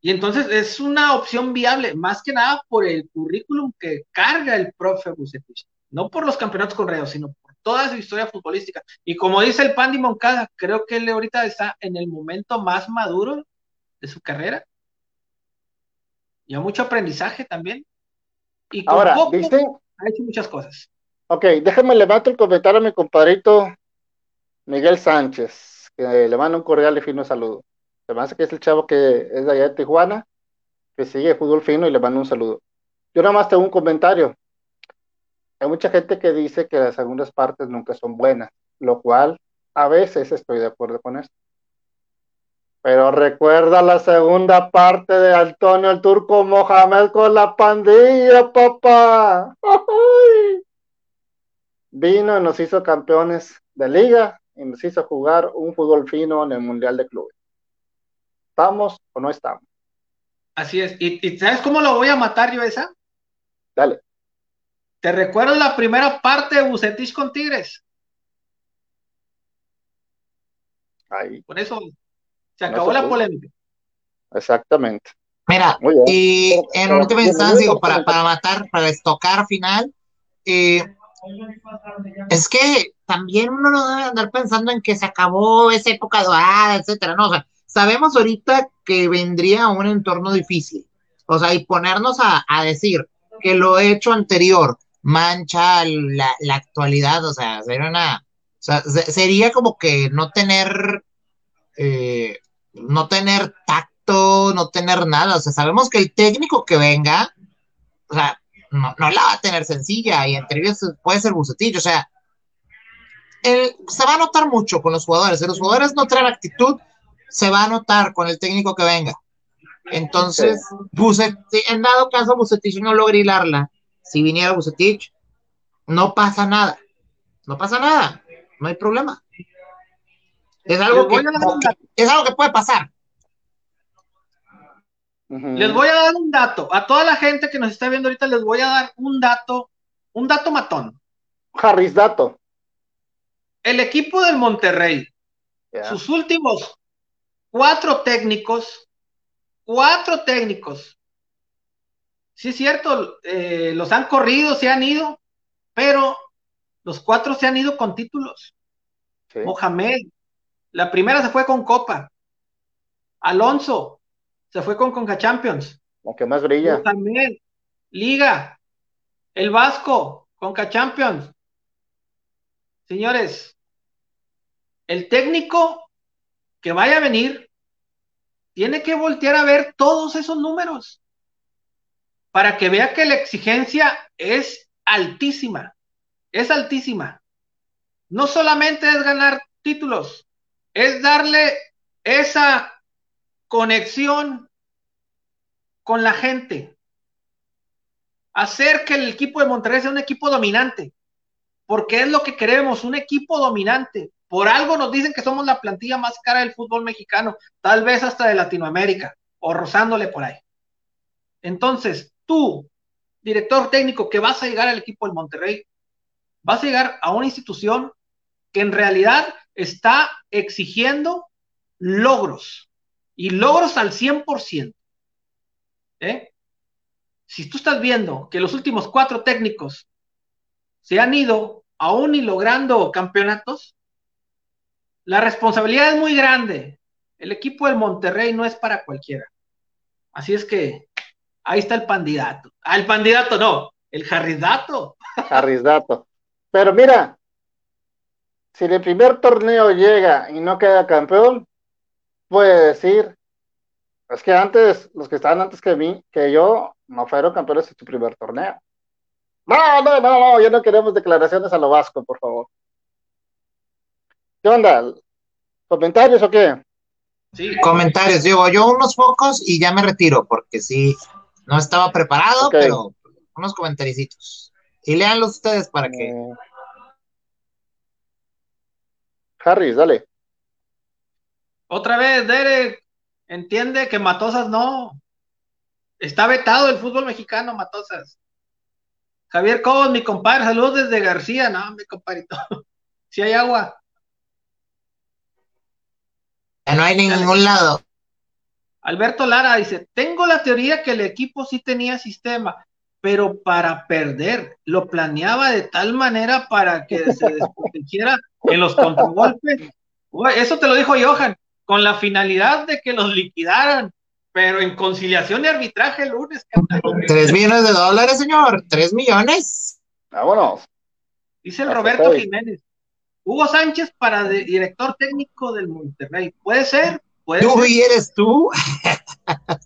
y entonces es una opción viable, más que nada por el currículum que carga el profe Bucetich. No por los campeonatos con Rayo, sino toda su historia futbolística. Y como dice el Pandi Moncada, creo que él ahorita está en el momento más maduro de su carrera. Y a mucho aprendizaje también. Y con Ahora, poco ¿viste? ha hecho muchas cosas. Ok, déjame levantar el comentario a mi compadrito Miguel Sánchez, que le manda un cordial y fino saludo. Se me hace que es el chavo que es de allá de Tijuana, que sigue fútbol fino y le mando un saludo. Yo nada más tengo un comentario. Hay mucha gente que dice que las segundas partes nunca son buenas, lo cual a veces estoy de acuerdo con esto. Pero recuerda la segunda parte de Antonio el Turco Mohamed con la pandilla, papá. Vino y nos hizo campeones de liga y nos hizo jugar un fútbol fino en el Mundial de Clubes. ¿Estamos o no estamos? Así es. ¿Y, y sabes cómo lo voy a matar yo esa? Dale. ¿Te recuerdas la primera parte de Bucetich con Tigres? Ahí, Por eso se No acabó se la polémica. exactamente. Mira, y en última instancia, digo, para, para matar, para estocar final, eh, es que también uno no debe andar pensando en que se acabó esa época dorada, etcétera, no, o sea, sabemos ahorita que vendría un entorno difícil, o sea, y ponernos a, a decir que lo hecho anterior mancha la, la actualidad, o sea, sería una, o sea, se- sería como que no tener, eh, no tener tacto, no tener nada, o sea, sabemos que el técnico que venga, o sea, no, no la va a tener sencilla y entre ellos puede ser Bucetich, o sea, el- se va a notar mucho con los jugadores, si los jugadores no traen actitud, se va a notar con el técnico que venga. Entonces, en dado caso Bucetich no logra hilarla, si viniera Bucetich, no pasa nada, no pasa nada, no hay problema. Es algo, que, es algo que puede pasar. Les voy a dar un dato. A toda la gente que nos está viendo ahorita les voy a dar un dato, un dato matón. Harris dato. El equipo del Monterrey, sus últimos cuatro técnicos, cuatro técnicos. Sí es cierto, eh, los han corrido, se han ido, pero los cuatro se han ido con títulos. Mohamed, la primera se fue con Copa. Alonso, se fue con Conca Champions. Aunque más brilla. Mohamed, Liga, el Vasco, Conca Champions. Señores, el técnico que vaya a venir tiene que voltear a ver todos esos números para que vea que la exigencia es altísima, es altísima. No solamente es ganar títulos, es darle esa conexión con la gente, hacer que el equipo de Monterrey sea un equipo dominante, porque es lo que queremos, un equipo dominante. Por algo nos dicen que somos la plantilla más cara del fútbol mexicano, tal vez hasta de Latinoamérica, o rozándole por ahí. Entonces, tú, director técnico, que vas a llegar al equipo del Monterrey, vas a llegar a una institución que en realidad está exigiendo logros y logros al 100%. ¿eh? Si tú estás viendo que los últimos cuatro técnicos se han ido aún y logrando campeonatos, la responsabilidad es muy grande. El equipo del Monterrey no es para cualquiera. Así es que ahí está el candidato. Ah, el candidato no, el jarridato. Jarridato. Pero mira, si el primer torneo llega y no queda campeón, puede decir, es que antes, los que estaban antes que mí, que yo, no fueron campeones en su primer torneo. No, no, no, no, ya no queremos declaraciones a lo vasco, por favor. ¿Qué onda? ¿Comentarios o qué? Sí. Comentarios, digo, yo unos pocos y ya me retiro, porque sí, no estaba preparado, pero unos comentarios. Y leanlos ustedes para que. Eh, Harris, dale. Otra vez, Derek, entiende que Matosas no. Está vetado el fútbol mexicano, Matosas. Javier Cobos, mi compadre, saludos desde García, no, mi compadrito. Si hay agua. no hay ningún lado. Alberto Lara dice, tengo la teoría que el equipo sí tenía sistema, pero para perder, lo planeaba de tal manera para que se desprotegiera en los contragolpes. Eso te lo dijo Johan, con la finalidad de que los liquidaran, pero en conciliación de arbitraje el lunes. Tres millones de dólares, señor, tres millones. Vámonos. Dice el Roberto Jiménez. Hugo Sánchez para director técnico del Monterrey. ¿Puede ser? ¿Puede ¿Tú y eres tú?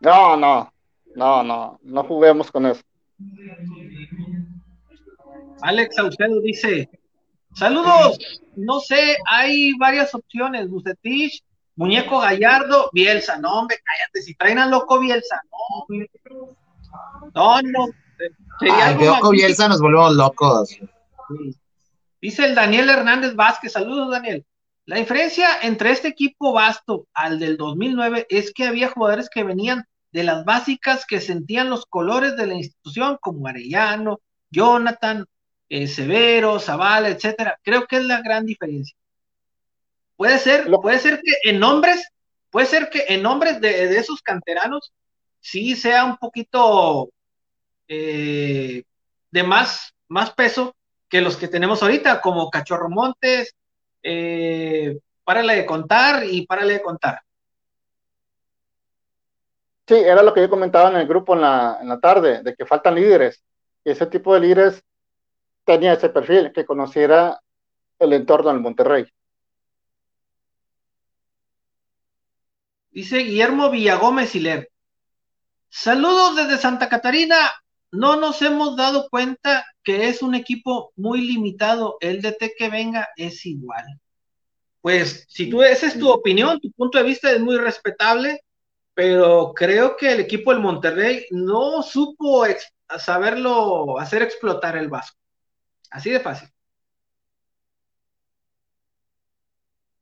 no, no, no, no, no juguemos con eso. Alex Saucedo dice, saludos, no sé, hay varias opciones, Bucetich, Muñeco Gallardo, Bielsa, no hombre, cállate, si traen a loco Bielsa, no, no, no. Sería loco Bielsa nos volvemos locos. Dice el Daniel Hernández Vázquez, saludos Daniel. La diferencia entre este equipo vasto al del 2009 es que había jugadores que venían de las básicas que sentían los colores de la institución, como Arellano, Jonathan, eh, Severo, Zavala, etcétera. Creo que es la gran diferencia. Puede ser, puede ser que en nombres, puede ser que en nombres de, esos canteranos sí sea un poquito eh, de más, más peso que los que tenemos ahorita, como Cachorro Montes, eh, párale de contar y párale de contar. Sí, era lo que yo comentaba en el grupo en la, en la tarde, de que faltan líderes. Y ese tipo de líderes tenía ese perfil, que conociera el entorno del Monterrey. Dice Guillermo Villagómez Hiler. Saludos desde Santa Catarina. No nos hemos dado cuenta que es un equipo muy limitado. El DT que venga es igual. Pues si tú, esa es tu opinión, tu punto de vista es muy respetable, pero creo que el equipo del Monterrey no supo saberlo hacer explotar el Vasco. Así de fácil.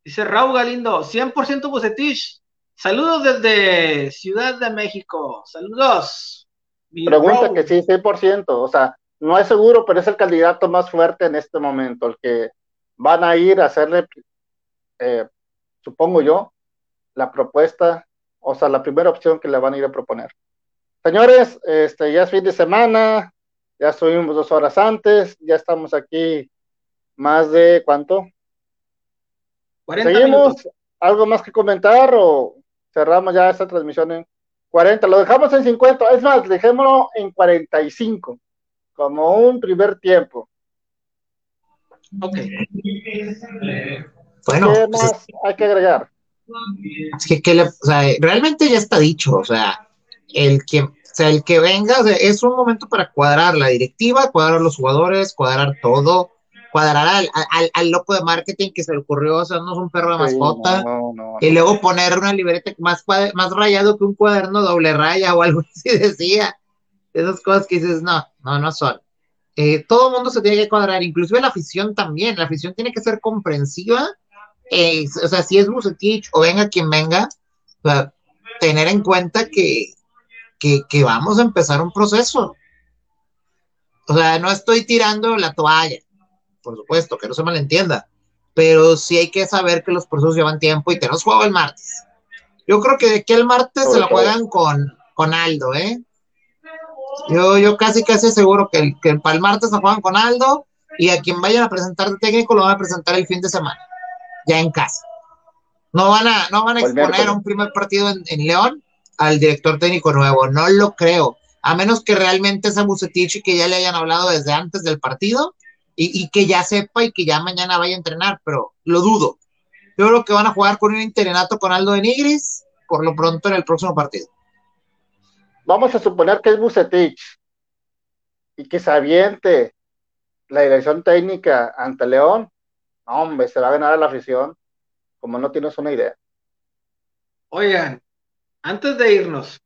Dice Raúl Galindo, 100% Bucetich, Saludos desde Ciudad de México. Saludos. Pregunta que sí, 100%. O sea, no es seguro, pero es el candidato más fuerte en este momento, el que van a ir a hacerle, eh, supongo yo, la propuesta, o sea, la primera opción que le van a ir a proponer. Señores, este, ya es fin de semana, ya subimos dos horas antes, ya estamos aquí más de cuánto. ¿Seguimos? ¿Algo más que comentar o cerramos ya esta transmisión en 40? Lo dejamos en 50, es más, dejémoslo en 45, como un primer tiempo. Ok. Bueno, ¿qué pues hay que agregar? Es que, realmente ya está dicho, o sea, el que, sea, el que venga, es un momento para cuadrar la directiva, cuadrar los jugadores, cuadrar todo, cuadrar al, al, loco de marketing que se le ocurrió hacernos un perro de mascota y luego poner una libreta más, más rayado que un cuaderno doble raya o algo así decía. Esas cosas que dices, no, no, no son. Eh, todo el mundo se tiene que cuadrar, inclusive la afición también. La afición tiene que ser comprensiva. Eh, o sea, si es Bucetich o venga quien venga, tener en cuenta que que, vamos a empezar un proceso. O sea, no estoy tirando la toalla, por supuesto, que no se malentienda, pero sí hay que saber que los procesos llevan tiempo y tenemos juego el martes. Yo creo que de aquí el martes se lo juegan con, con Aldo, ¿eh? Yo, yo casi, casi seguro que, que para el martes se juegan con Aldo y a quien vayan a presentar de técnico lo van a presentar el fin de semana, ya en casa. No van a, no van a exponer un primer partido en, en León al director técnico nuevo. No lo creo. A menos que realmente sea Bucetich y que ya le hayan hablado desde antes del partido y, que ya sepa y que ya mañana vaya a entrenar, pero lo dudo. Yo creo que van a jugar con un interinato con Aldo de Nigris por lo pronto en el próximo partido. Vamos a suponer que es Bucetich y que se aviente la dirección técnica ante León. hombre, se va a ganar a la afición como no tienes una idea. Oigan, antes de irnos,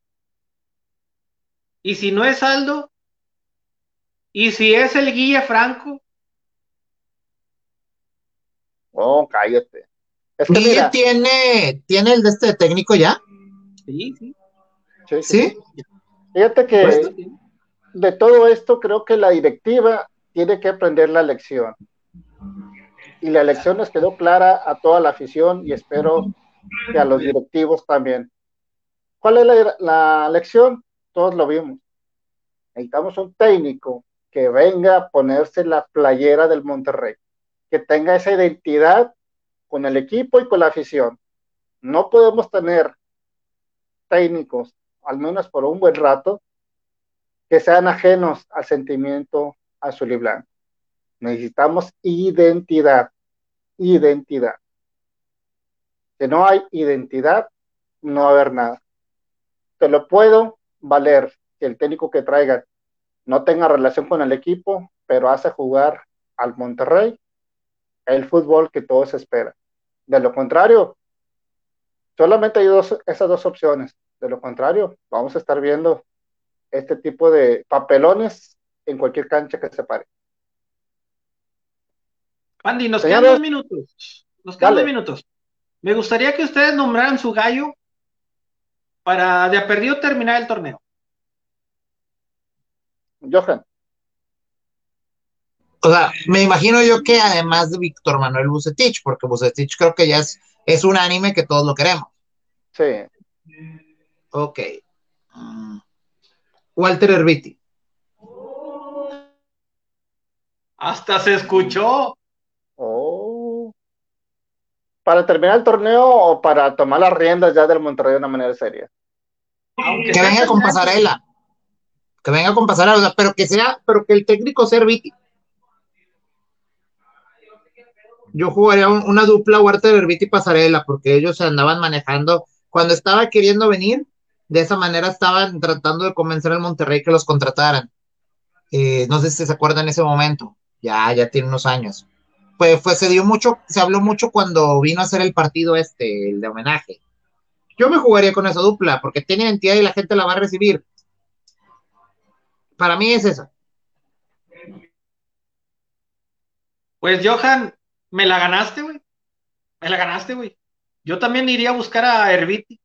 ¿y si no es Aldo? ¿Y si es el guía Franco? Oh, cállate. Es tiene, tiene el de este técnico ya. Sí, sí. Sí. Fíjate que pues, de todo esto creo que la directiva tiene que aprender la lección. Y la lección les quedó clara a toda la afición y espero que a los directivos también. ¿Cuál es la, lección? Todos lo vimos. Necesitamos un técnico que venga a ponerse la playera del Monterrey, que tenga esa identidad con el equipo y con la afición. No podemos tener técnicos, al menos por un buen rato, que sean ajenos al sentimiento azul y blanco. Necesitamos identidad, identidad. Si no hay identidad, no va a haber nada te lo puedo valer que el técnico que traiga no tenga relación con el equipo, pero hace jugar al Monterrey el fútbol que todos esperan. De lo contrario, solamente hay dos, esas dos opciones. De lo contrario, vamos a estar viendo este tipo de papelones en cualquier cancha que se pare. Andy, nos quedan dos minutos. Nos quedan dos minutos. Me gustaría que ustedes nombraran su gallo para de a perdido terminar el torneo? Johan. O sea, me imagino yo que además de Víctor Manuel Bucetich, porque Bucetich creo que ya es, es un anime que todos lo queremos. Sí. Ok. Mm. Walter Herbiti. Hasta se escuchó. Oh. ¿Para terminar el torneo o para tomar las riendas ya del Monterrey de una manera seria? que venga con pasarela. Que venga con pasarela, pero que sea, pero que el técnico sea Viti. Yo jugaría una dupla Huerta de Viti y Pasarela, porque ellos se andaban manejando. Cuando estaba queriendo venir, de esa manera estaban tratando de convencer al Monterrey que los contrataran. Eh, no sé si se acuerdan en ese momento. Ya, ya tiene unos años. Pues, pues se dio mucho, se habló mucho cuando vino a hacer el partido este, el de homenaje. Yo me jugaría con esa dupla porque tiene identidad y la gente la va a recibir. Para mí es esa. Pues Johan, me la ganaste, güey. Me la ganaste, güey. Yo también iría a buscar a Herbiti.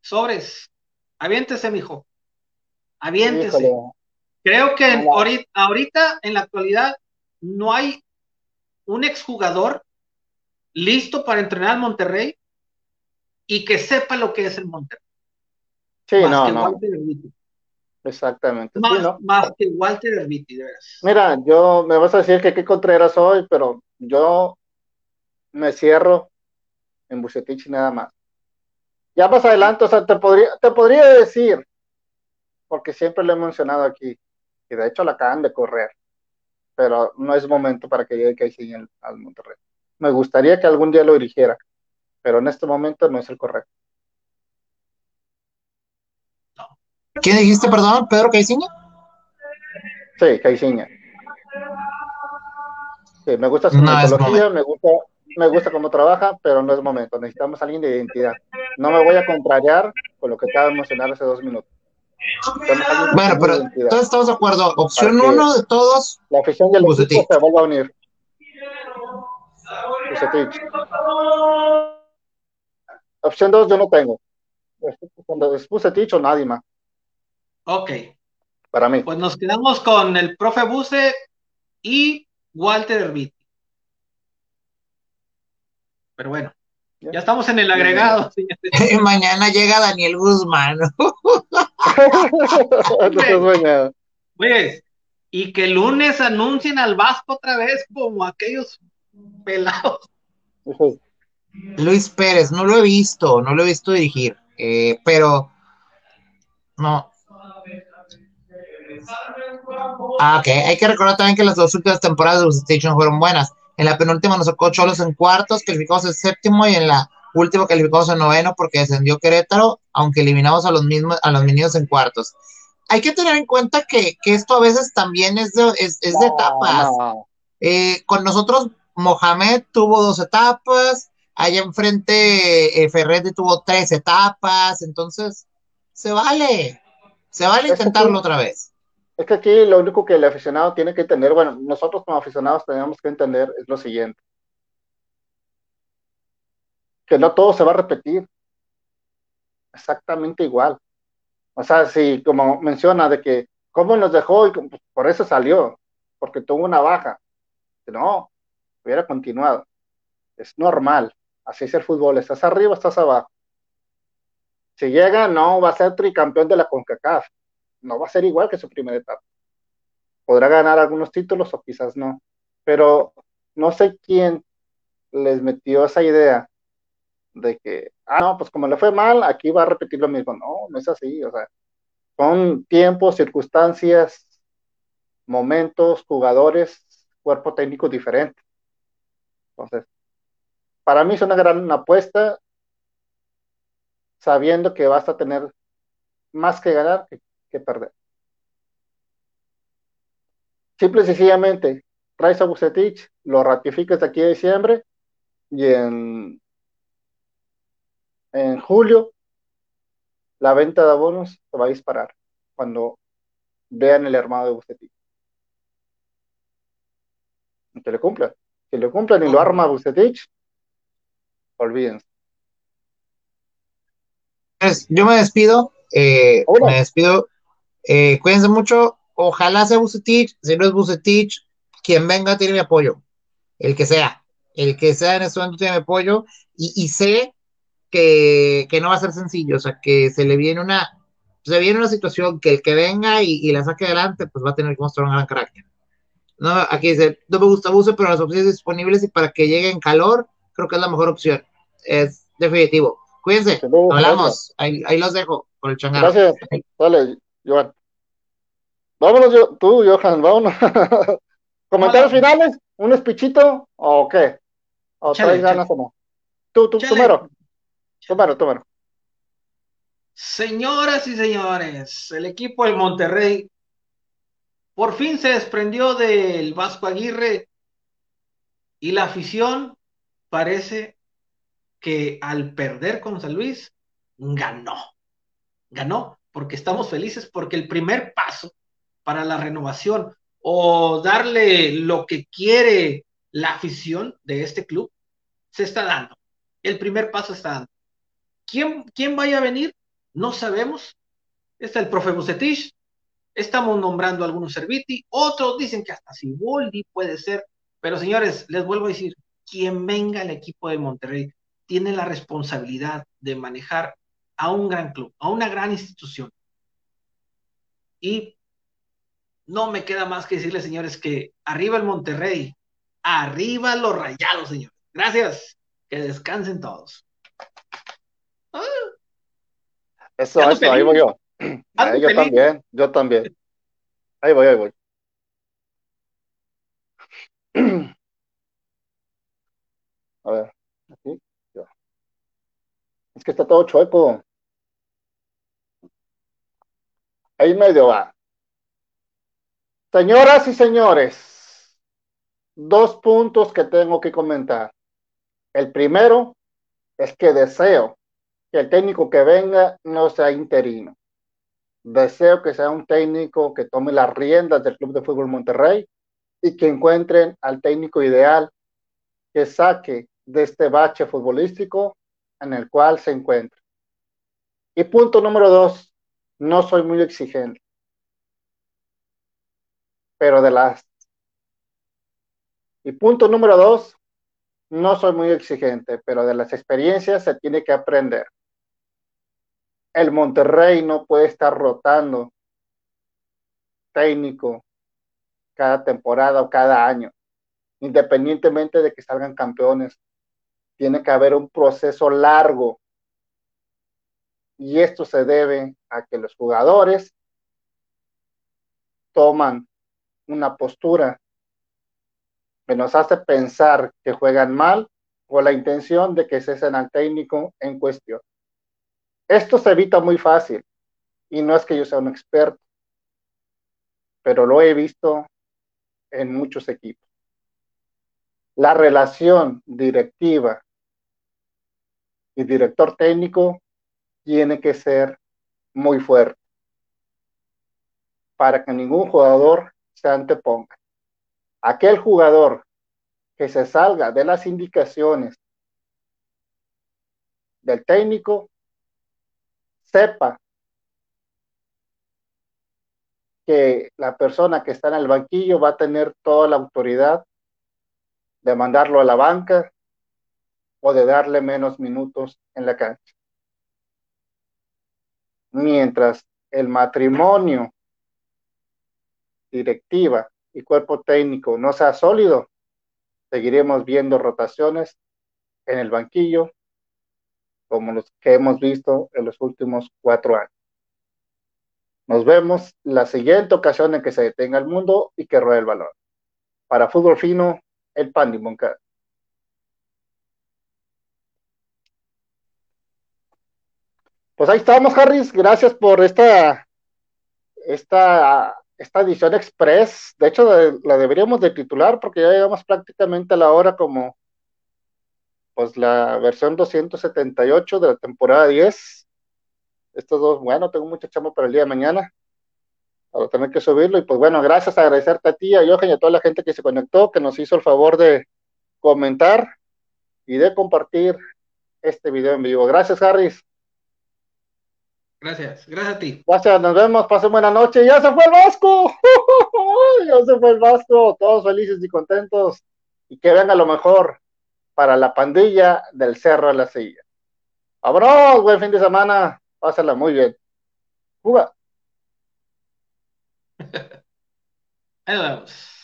sobres. Aviéntese, mijo. Aviéntese. Creo que ahorita, en la actualidad, no hay un exjugador listo para entrenar al Monterrey y que sepa lo que es el Monterrey. Sí, no, no. Exactamente. Más, que Walter de veras. Mira, yo me vas a decir que qué Contreras soy, pero yo me cierro en Bucetich nada más. Ya más adelante, o sea, te podría, te podría decir, porque siempre lo he mencionado aquí, y de hecho la acaban de correr, pero no es momento para que llegue al, al Monterrey. Me gustaría que algún día lo dirigiera, pero en este momento no es el correcto. ¿Quién dijiste, perdón? ¿Pedro Caiciña? Sí, Caiciña. Sí, me gusta su metodología, me gusta, me gusta cómo trabaja, pero no es momento. Necesitamos a alguien de identidad. No me voy a contrariar con lo que acaba de mencionar hace dos minutos. Bueno, pero todos estamos de acuerdo. Opción uno de todos. La afición del equipo se vuelve a unir. Opción dos yo no tengo. Cuando es Bucetich o nadie más. Ok. Para mí. Pues nos quedamos con el profe Buse y Walter Herbiti. Pero bueno, ya estamos en el agregado. Mañana llega Daniel Guzmán. pues, y que el lunes anuncien al Vasco otra vez como aquellos pelados. Luis Pérez, no lo he visto, no lo he visto dirigir, eh, pero no, Ah, ok. Hay que recordar también que las dos últimas temporadas de Station fueron buenas. En la penúltima nos sacó Cholos en cuartos, calificamos en séptimo y en la última calificamos en noveno porque descendió Querétaro, aunque eliminamos a los mismos, a los meninos en cuartos. Hay que tener en cuenta que, esto a veces también es de, es, de etapas. Eh, con nosotros, Mohamed tuvo dos etapas, allá enfrente eh, Ferretti tuvo tres etapas, entonces se vale, se vale intentarlo otra vez. Es que aquí lo único que el aficionado tiene que entender, bueno, nosotros como aficionados tenemos que entender es lo siguiente. Que no todo se va a repetir. Exactamente igual. O sea, si como menciona de que cómo nos dejó y pues, por eso salió, porque tuvo una baja. No, hubiera continuado. Es normal. Así es el fútbol. Estás arriba, estás abajo. Si llega, no va a ser tricampeón de la CONCACAF no va a ser igual que su primera etapa. Podrá ganar algunos títulos o quizás no, pero no sé quién les metió esa idea de que, ah, no, pues como le fue mal, aquí va a repetir lo mismo. No, no es así, o sea, son tiempos, circunstancias, momentos, jugadores, cuerpo técnico diferente. Entonces, para mí es una gran apuesta, sabiendo que vas a tener más que ganar que que perder. Simple y sencillamente, traes a Bucetich, lo ratificas de aquí a diciembre y en, en julio la venta de abonos se va a disparar cuando vean el armado de Bucetich. Que le cumplan. Si le cumplan y lo arma Bucetich, olvídense. Pues, yo me despido, eh, me despido eh, cuídense mucho. Ojalá sea Bucetich. Si no es Bucetich, quien venga tiene mi apoyo. El que sea. El que sea en este momento tiene mi apoyo. Y, sé que, no va a ser sencillo. O sea, que se le viene una. Se viene una situación que el que venga y, la saque adelante, pues va a tener que mostrar un gran carácter. No, aquí dice, no me gusta Buce, pero las opciones disponibles y para que llegue en calor, creo que es la mejor opción. Es definitivo. Cuídense, hablamos. Ahí, los dejo con el changarro. Gracias. Dale. Johan. Vámonos, yo, tú, Johan, vámonos. ¿Comentarios finales? ¿Un espichito o qué? ¿O traes ganas o no? Tú, tú, tú mero. Tú mero, Señoras y señores, el equipo del Monterrey por fin se desprendió del Vasco Aguirre y la afición parece que al perder con San Luis ganó. Ganó porque estamos felices, porque el primer paso para la renovación o darle lo que quiere la afición de este club se está dando. El primer paso está dando. ¿Quién, quién vaya a venir? No sabemos. Está el profe Bucetich, estamos nombrando algunos Serviti, otros dicen que hasta Siboldi puede ser, pero señores, les vuelvo a decir, quien venga al equipo de Monterrey tiene la responsabilidad de manejar a un gran club, a una gran institución. Y no me queda más que decirles, señores, que arriba el Monterrey, arriba los rayados, señores. Gracias. Que descansen todos. Ah. Eso, eso, ahí voy yo. yo también, yo también. Ahí voy, ahí voy. A ver, aquí, Es que está todo chueco. Ahí medio va. Señoras y señores, dos puntos que tengo que comentar. El primero es que deseo que el técnico que venga no sea interino. Deseo que sea un técnico que tome las riendas del Club de Fútbol Monterrey y que encuentren al técnico ideal que saque de este bache futbolístico en el cual se encuentra. Y punto número dos, no soy muy exigente pero de las... Y punto número dos, no soy muy exigente, pero de las experiencias se tiene que aprender. El Monterrey no puede estar rotando técnico cada temporada o cada año, independientemente de que salgan campeones. Tiene que haber un proceso largo. Y esto se debe a que los jugadores toman una postura que nos hace pensar que juegan mal o la intención de que cesen al técnico en cuestión. Esto se evita muy fácil y no es que yo sea un experto, pero lo he visto en muchos equipos. La relación directiva y director técnico tiene que ser muy fuerte para que ningún jugador se anteponga. Aquel jugador que se salga de las indicaciones del técnico, sepa que la persona que está en el banquillo va a tener toda la autoridad de mandarlo a la banca o de darle menos minutos en la cancha. Mientras el matrimonio directiva y cuerpo técnico no sea sólido, seguiremos viendo rotaciones en el banquillo como los que hemos visto en los últimos cuatro años. Nos vemos la siguiente ocasión en que se detenga el mundo y que ruede el balón. Para fútbol fino, el Pandi Moncar. Pues ahí estamos, Harris. Gracias por esta, esta esta edición express. De hecho, la deberíamos de titular porque ya llegamos prácticamente a la hora como pues la versión 278 de la temporada 10. Estos dos, bueno, tengo mucho chamo para el día de mañana. Para tener que subirlo. Y pues bueno, gracias, agradecerte a ti, a Johan y a toda la gente que se conectó, que nos hizo el favor de comentar y de compartir este video en vivo. Gracias, Harris. Gracias, gracias a ti. Gracias, nos vemos, pasen buena noche. ¡Ya se fue el Vasco! ¡Ya se fue el Vasco! Todos felices y contentos. Y que venga lo mejor para la pandilla del Cerro de la Silla. ¡Vámonos! Buen fin de semana. Pásala muy bien. Juga. Ahí vamos.